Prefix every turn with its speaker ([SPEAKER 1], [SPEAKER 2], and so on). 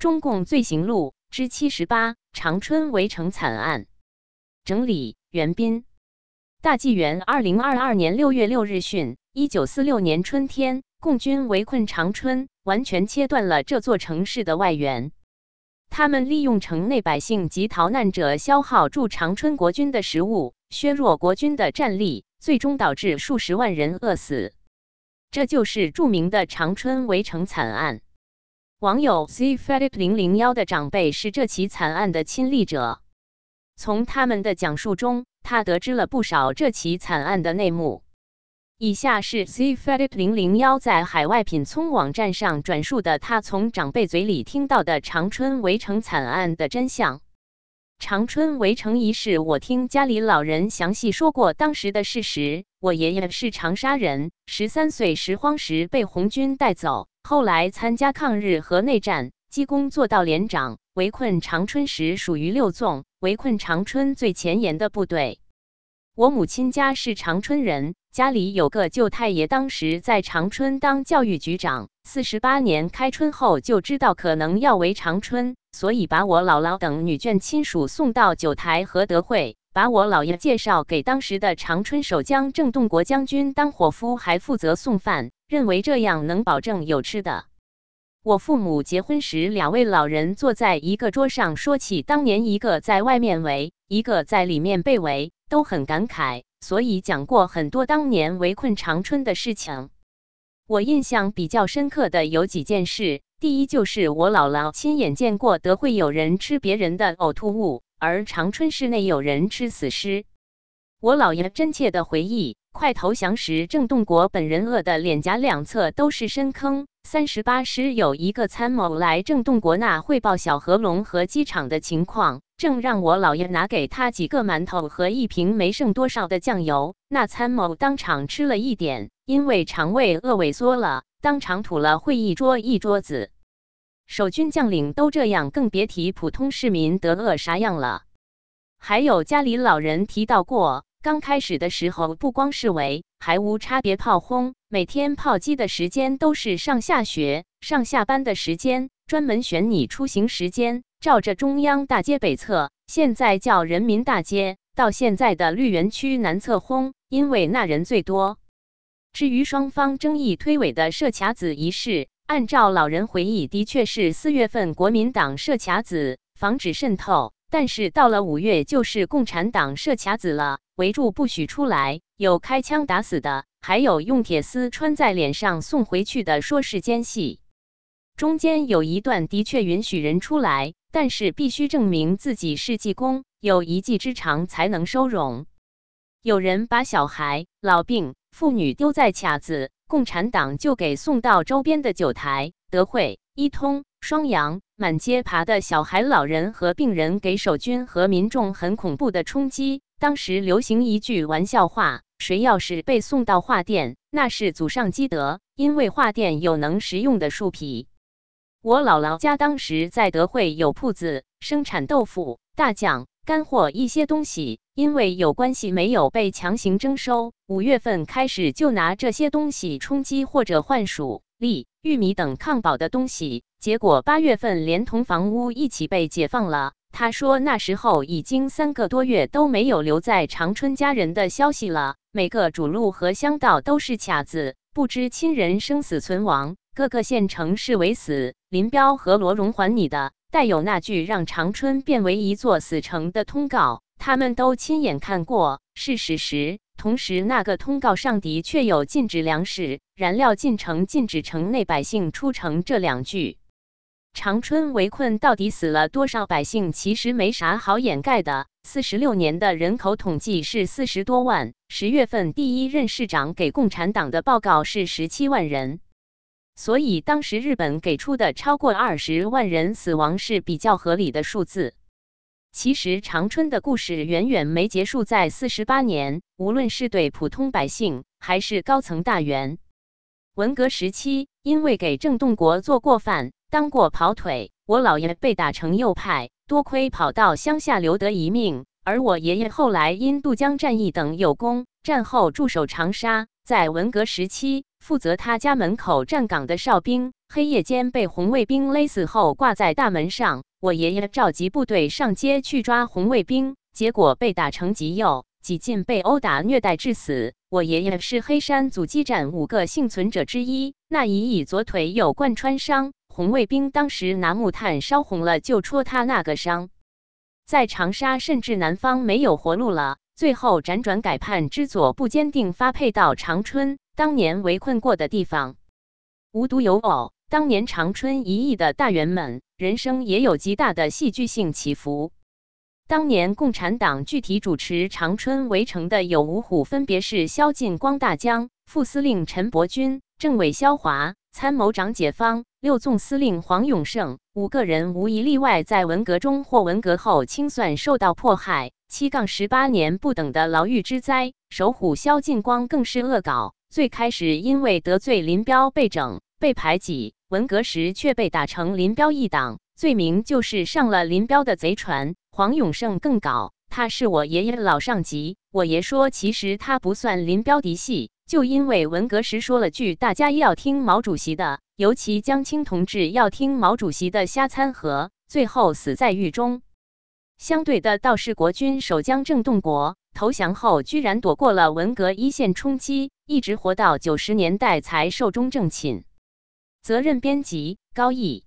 [SPEAKER 1] 中共罪行录之七十八：长春围城惨案。整理：袁斌。大纪元二零二二年六月六日讯：一九四六年春天，共军围困长春，完全切断了这座城市的外援。他们利用城内百姓及逃难者消耗驻长春国军的食物，削弱国军的战力，最终导致数十万人饿死。这就是著名的长春围城惨案。网友 c f e d i t 零零幺的长辈是这起惨案的亲历者，从他们的讲述中，他得知了不少这起惨案的内幕。以下是 c f e d i t 零零幺在海外品聪网站上转述的他从长辈嘴里听到的长春围城惨案的真相。长春围城一事，我听家里老人详细说过当时的事实。我爷爷是长沙人，十三岁时荒时被红军带走，后来参加抗日和内战，积功做到连长。围困长春时属于六纵，围困长春最前沿的部队。我母亲家是长春人，家里有个舅太爷，当时在长春当教育局长。四十八年开春后就知道可能要围长春。所以把我姥姥等女眷亲属送到九台和德惠，把我姥爷介绍给当时的长春守将郑洞国将军当伙夫，还负责送饭，认为这样能保证有吃的。我父母结婚时，两位老人坐在一个桌上，说起当年一个在外面围，一个在里面被围，都很感慨，所以讲过很多当年围困长春的事情。我印象比较深刻的有几件事。第一就是我姥姥亲眼见过德惠有人吃别人的呕吐物，而长春市内有人吃死尸。我姥爷真切的回忆，快投降时，郑洞国本人饿的脸颊两侧都是深坑。三十八师有一个参谋来郑洞国那汇报小河龙和机场的情况，正让我姥爷拿给他几个馒头和一瓶没剩多少的酱油。那参谋当场吃了一点，因为肠胃饿萎缩了。当场吐了会议桌一桌子，守军将领都这样，更别提普通市民得饿啥样了。还有家里老人提到过，刚开始的时候不光是围，还无差别炮轰，每天炮击的时间都是上下学、上下班的时间，专门选你出行时间，照着中央大街北侧，现在叫人民大街，到现在的绿园区南侧轰，因为那人最多。至于双方争议推诿的设卡子一事，按照老人回忆，的确是四月份国民党设卡子防止渗透，但是到了五月就是共产党设卡子了，围住不许出来，有开枪打死的，还有用铁丝穿在脸上送回去的，说是奸细。中间有一段的确允许人出来，但是必须证明自己是技工，有一技之长才能收容。有人把小孩、老病。妇女丢在卡子，共产党就给送到周边的九台、德惠、一通、双阳，满街爬的小孩、老人和病人，给守军和民众很恐怖的冲击。当时流行一句玩笑话：谁要是被送到画店，那是祖上积德，因为画店有能食用的树皮。我姥姥家当时在德惠有铺子，生产豆腐、大酱。干货一些东西，因为有关系没有被强行征收，五月份开始就拿这些东西充饥或者换薯、粒、玉米等抗饱的东西，结果八月份连同房屋一起被解放了。他说那时候已经三个多月都没有留在长春家人的消息了，每个主路和乡道都是卡子，不知亲人生死存亡，各个县城视为死。林彪和罗荣还你的。带有那句让长春变为一座死城的通告，他们都亲眼看过，是事实。同时，那个通告上的确有禁止粮食、燃料进城、禁止城内百姓出城这两句。长春围困到底死了多少百姓？其实没啥好掩盖的。四十六年的人口统计是四十多万，十月份第一任市长给共产党的报告是十七万人。所以当时日本给出的超过二十万人死亡是比较合理的数字。其实长春的故事远远没结束在四十八年，无论是对普通百姓还是高层大员。文革时期，因为给郑洞国做过饭、当过跑腿，我姥爷被打成右派，多亏跑到乡下留得一命。而我爷爷后来因渡江战役等有功，战后驻守长沙。在文革时期，负责他家门口站岗的哨兵，黑夜间被红卫兵勒死后挂在大门上。我爷爷召集部队上街去抓红卫兵，结果被打成急右，几近被殴打虐待致死。我爷爷是黑山阻击战五个幸存者之一，那一翼左腿有贯穿伤，红卫兵当时拿木炭烧红了就戳他那个伤。在长沙甚至南方没有活路了，最后辗转改判知左不坚定发配到长春，当年围困过的地方。无独有偶，当年长春一役的大员们，人生也有极大的戏剧性起伏。当年共产党具体主持长春围城的有五虎，分别是萧劲光大将、副司令陈伯钧、政委萧华、参谋长解放、六纵司令黄永胜。五个人无一例外在文革中或文革后清算受到迫害，七杠十八年不等的牢狱之灾。首虎萧劲光更是恶搞。最开始因为得罪林彪被整被排挤，文革时却被打成林彪一党，罪名就是上了林彪的贼船。黄永胜更搞，他是我爷爷老上级。我爷说，其实他不算林彪嫡系，就因为文革时说了句“大家要听毛主席的”，尤其江青同志要听毛主席的，瞎掺和，最后死在狱中。相对的，倒是国军守将郑洞国。投降后，居然躲过了文革一线冲击，一直活到九十年代才寿终正寝。责任编辑：高毅。